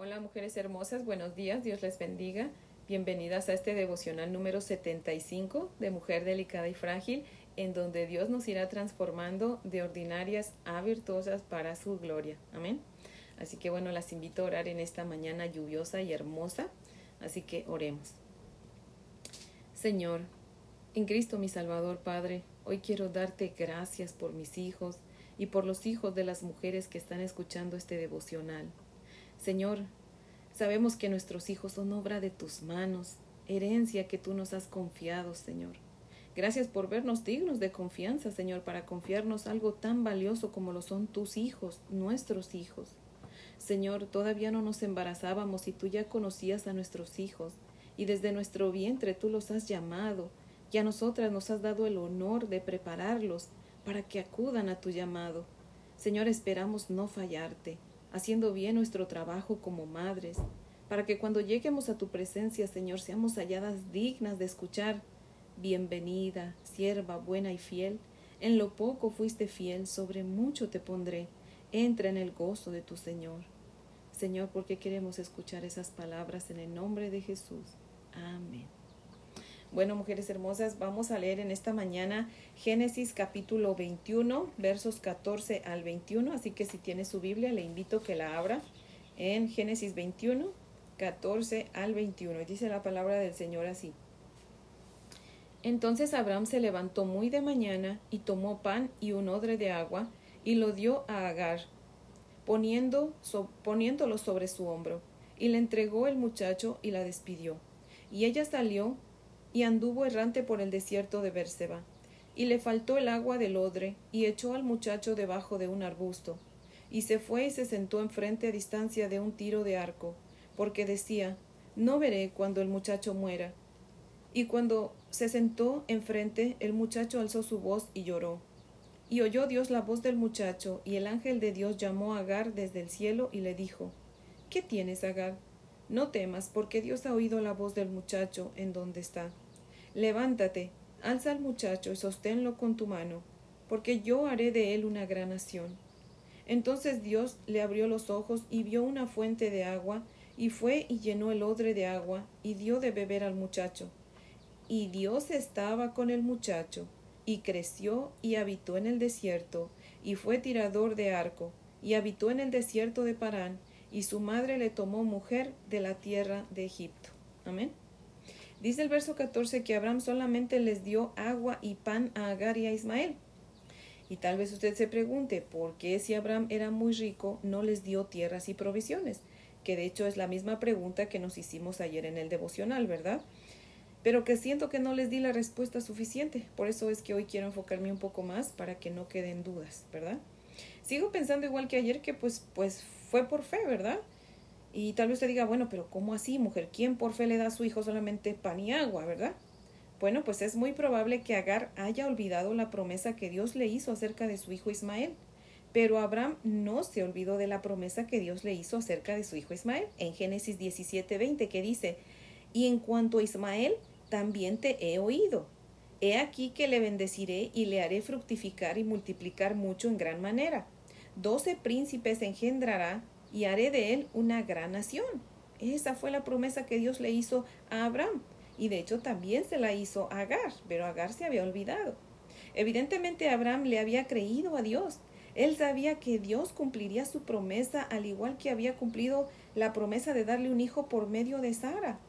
Hola mujeres hermosas, buenos días, Dios les bendiga. Bienvenidas a este devocional número 75 de Mujer Delicada y Frágil, en donde Dios nos irá transformando de ordinarias a virtuosas para su gloria. Amén. Así que bueno, las invito a orar en esta mañana lluviosa y hermosa. Así que oremos. Señor, en Cristo mi Salvador Padre, hoy quiero darte gracias por mis hijos y por los hijos de las mujeres que están escuchando este devocional. Señor, sabemos que nuestros hijos son obra de tus manos, herencia que tú nos has confiado, Señor. Gracias por vernos dignos de confianza, Señor, para confiarnos algo tan valioso como lo son tus hijos, nuestros hijos. Señor, todavía no nos embarazábamos y tú ya conocías a nuestros hijos, y desde nuestro vientre tú los has llamado, y a nosotras nos has dado el honor de prepararlos para que acudan a tu llamado. Señor, esperamos no fallarte haciendo bien nuestro trabajo como madres, para que cuando lleguemos a tu presencia, Señor, seamos halladas dignas de escuchar, bienvenida, sierva buena y fiel, en lo poco fuiste fiel, sobre mucho te pondré, entra en el gozo de tu Señor. Señor, porque queremos escuchar esas palabras en el nombre de Jesús. Amén. Bueno, mujeres hermosas, vamos a leer en esta mañana Génesis capítulo 21, versos 14 al 21. Así que si tiene su Biblia, le invito a que la abra en Génesis 21, 14 al 21. Dice la palabra del Señor así. Entonces Abraham se levantó muy de mañana y tomó pan y un odre de agua y lo dio a Agar, poniendo, poniéndolo sobre su hombro, y le entregó el muchacho y la despidió. Y ella salió y anduvo errante por el desierto de Berseba. Y le faltó el agua del odre, y echó al muchacho debajo de un arbusto. Y se fue y se sentó enfrente a distancia de un tiro de arco, porque decía, No veré cuando el muchacho muera. Y cuando se sentó enfrente, el muchacho alzó su voz y lloró. Y oyó Dios la voz del muchacho, y el ángel de Dios llamó a Agar desde el cielo y le dijo, ¿Qué tienes, Agar? No temas, porque Dios ha oído la voz del muchacho en donde está. Levántate, alza al muchacho y sosténlo con tu mano, porque yo haré de él una gran nación. Entonces Dios le abrió los ojos y vio una fuente de agua, y fue y llenó el odre de agua, y dio de beber al muchacho. Y Dios estaba con el muchacho, y creció y habitó en el desierto, y fue tirador de arco, y habitó en el desierto de Parán, y su madre le tomó mujer de la tierra de Egipto. Amén. Dice el verso 14 que Abraham solamente les dio agua y pan a Agar y a Ismael. Y tal vez usted se pregunte, ¿por qué si Abraham era muy rico no les dio tierras y provisiones? Que de hecho es la misma pregunta que nos hicimos ayer en el devocional, ¿verdad? Pero que siento que no les di la respuesta suficiente. Por eso es que hoy quiero enfocarme un poco más para que no queden dudas, ¿verdad? Sigo pensando igual que ayer que pues, pues fue por fe, ¿verdad? Y tal vez usted diga, bueno, pero ¿cómo así, mujer? ¿Quién por fe le da a su hijo solamente pan y agua, verdad? Bueno, pues es muy probable que Agar haya olvidado la promesa que Dios le hizo acerca de su hijo Ismael. Pero Abraham no se olvidó de la promesa que Dios le hizo acerca de su hijo Ismael en Génesis 17:20 que dice, y en cuanto a Ismael, también te he oído. He aquí que le bendeciré y le haré fructificar y multiplicar mucho en gran manera doce príncipes engendrará y haré de él una gran nación. Esa fue la promesa que Dios le hizo a Abraham. Y de hecho también se la hizo a Agar, pero Agar se había olvidado. Evidentemente Abraham le había creído a Dios. Él sabía que Dios cumpliría su promesa al igual que había cumplido la promesa de darle un hijo por medio de Sara.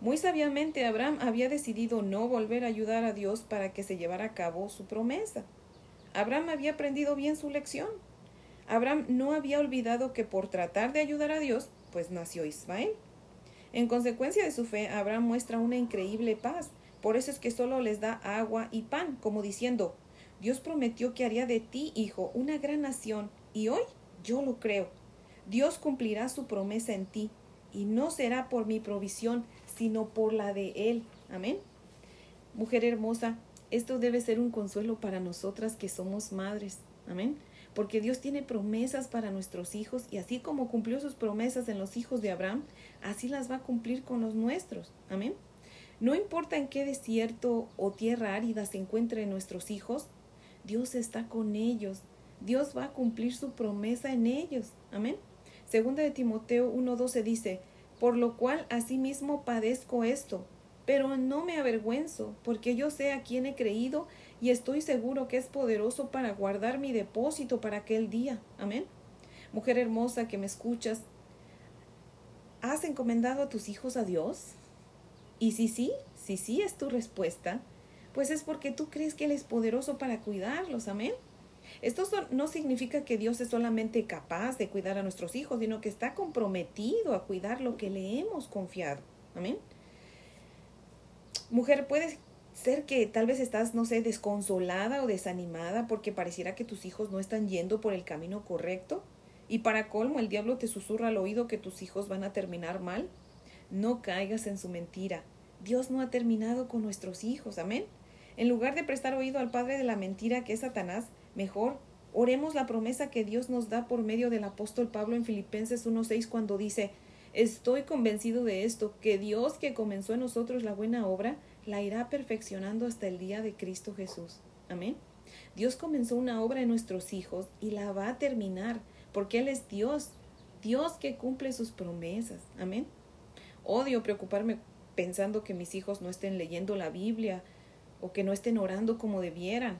Muy sabiamente Abraham había decidido no volver a ayudar a Dios para que se llevara a cabo su promesa. Abraham había aprendido bien su lección. Abraham no había olvidado que por tratar de ayudar a Dios, pues nació Ismael. En consecuencia de su fe, Abraham muestra una increíble paz. Por eso es que solo les da agua y pan, como diciendo, Dios prometió que haría de ti, hijo, una gran nación, y hoy yo lo creo. Dios cumplirá su promesa en ti, y no será por mi provisión, sino por la de Él. Amén. Mujer hermosa, esto debe ser un consuelo para nosotras que somos madres. Amén porque Dios tiene promesas para nuestros hijos y así como cumplió sus promesas en los hijos de Abraham, así las va a cumplir con los nuestros. Amén. No importa en qué desierto o tierra árida se encuentren nuestros hijos, Dios está con ellos. Dios va a cumplir su promesa en ellos. Amén. Segunda de Timoteo 1.12 dice, por lo cual asimismo padezco esto, pero no me avergüenzo, porque yo sé a quién he creído y estoy seguro que es poderoso para guardar mi depósito para aquel día. Amén. Mujer hermosa que me escuchas, ¿has encomendado a tus hijos a Dios? Y si sí, si sí es tu respuesta, pues es porque tú crees que Él es poderoso para cuidarlos. Amén. Esto no significa que Dios es solamente capaz de cuidar a nuestros hijos, sino que está comprometido a cuidar lo que le hemos confiado. Amén. Mujer, puede ser que tal vez estás, no sé, desconsolada o desanimada porque pareciera que tus hijos no están yendo por el camino correcto. Y para colmo, el diablo te susurra al oído que tus hijos van a terminar mal. No caigas en su mentira. Dios no ha terminado con nuestros hijos. Amén. En lugar de prestar oído al padre de la mentira que es Satanás, mejor oremos la promesa que Dios nos da por medio del apóstol Pablo en Filipenses 1.6 cuando dice, estoy convencido de esto, que Dios que comenzó en nosotros la buena obra, la irá perfeccionando hasta el día de Cristo Jesús. Amén. Dios comenzó una obra en nuestros hijos y la va a terminar, porque Él es Dios, Dios que cumple sus promesas. Amén. Odio preocuparme pensando que mis hijos no estén leyendo la Biblia o que no estén orando como debieran.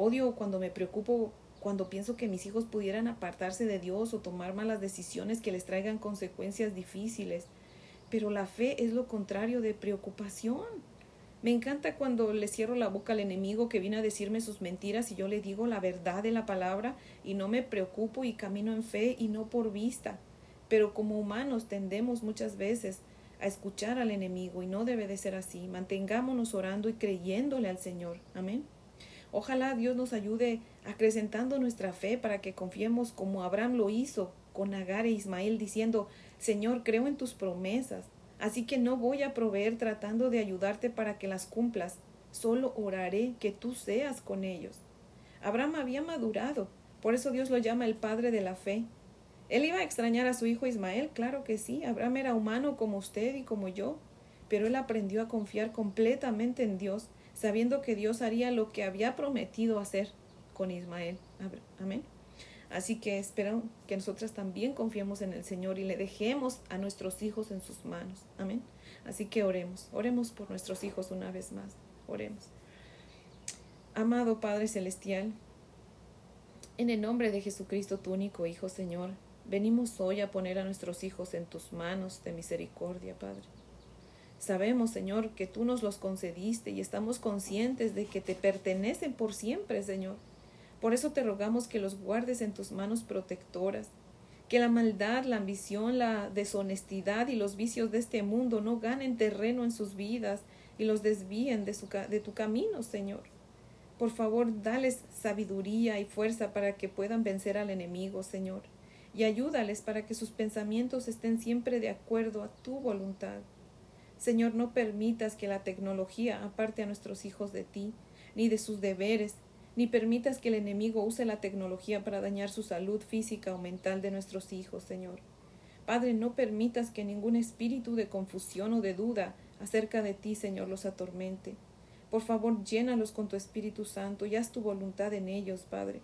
Odio cuando me preocupo cuando pienso que mis hijos pudieran apartarse de Dios o tomar malas decisiones que les traigan consecuencias difíciles. Pero la fe es lo contrario de preocupación. Me encanta cuando le cierro la boca al enemigo que viene a decirme sus mentiras y yo le digo la verdad de la palabra y no me preocupo y camino en fe y no por vista. Pero como humanos tendemos muchas veces a escuchar al enemigo y no debe de ser así. Mantengámonos orando y creyéndole al Señor. Amén. Ojalá Dios nos ayude acrecentando nuestra fe para que confiemos como Abraham lo hizo con Agar e Ismael diciendo, Señor, creo en tus promesas, así que no voy a proveer tratando de ayudarte para que las cumplas, solo oraré que tú seas con ellos. Abraham había madurado, por eso Dios lo llama el Padre de la fe, él iba a extrañar a su hijo Ismael, claro que sí. Abraham era humano como usted y como yo, pero él aprendió a confiar completamente en Dios, sabiendo que Dios haría lo que había prometido hacer con Ismael. Amén. Así que espero que nosotras también confiemos en el Señor y le dejemos a nuestros hijos en sus manos. Amén. Así que oremos, oremos por nuestros hijos una vez más. Oremos. Amado Padre Celestial, en el nombre de Jesucristo, tu único Hijo, Señor, Venimos hoy a poner a nuestros hijos en tus manos de misericordia, Padre. Sabemos, Señor, que tú nos los concediste y estamos conscientes de que te pertenecen por siempre, Señor. Por eso te rogamos que los guardes en tus manos protectoras, que la maldad, la ambición, la deshonestidad y los vicios de este mundo no ganen terreno en sus vidas y los desvíen de, su, de tu camino, Señor. Por favor, dales sabiduría y fuerza para que puedan vencer al enemigo, Señor y ayúdales para que sus pensamientos estén siempre de acuerdo a tu voluntad. Señor, no permitas que la tecnología aparte a nuestros hijos de ti, ni de sus deberes, ni permitas que el enemigo use la tecnología para dañar su salud física o mental de nuestros hijos, Señor. Padre, no permitas que ningún espíritu de confusión o de duda acerca de ti, Señor, los atormente. Por favor, llénalos con tu Espíritu Santo y haz tu voluntad en ellos, Padre.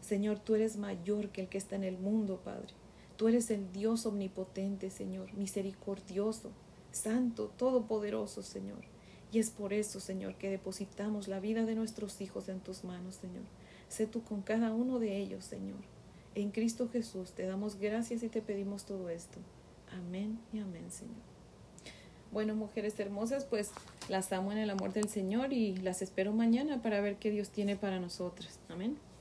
Señor, tú eres mayor que el que está en el mundo, Padre. Tú eres el Dios omnipotente, Señor, misericordioso, santo, todopoderoso, Señor. Y es por eso, Señor, que depositamos la vida de nuestros hijos en tus manos, Señor. Sé tú con cada uno de ellos, Señor. En Cristo Jesús te damos gracias y te pedimos todo esto. Amén y amén, Señor. Bueno, mujeres hermosas, pues las amo en el amor del Señor y las espero mañana para ver qué Dios tiene para nosotras. Amén.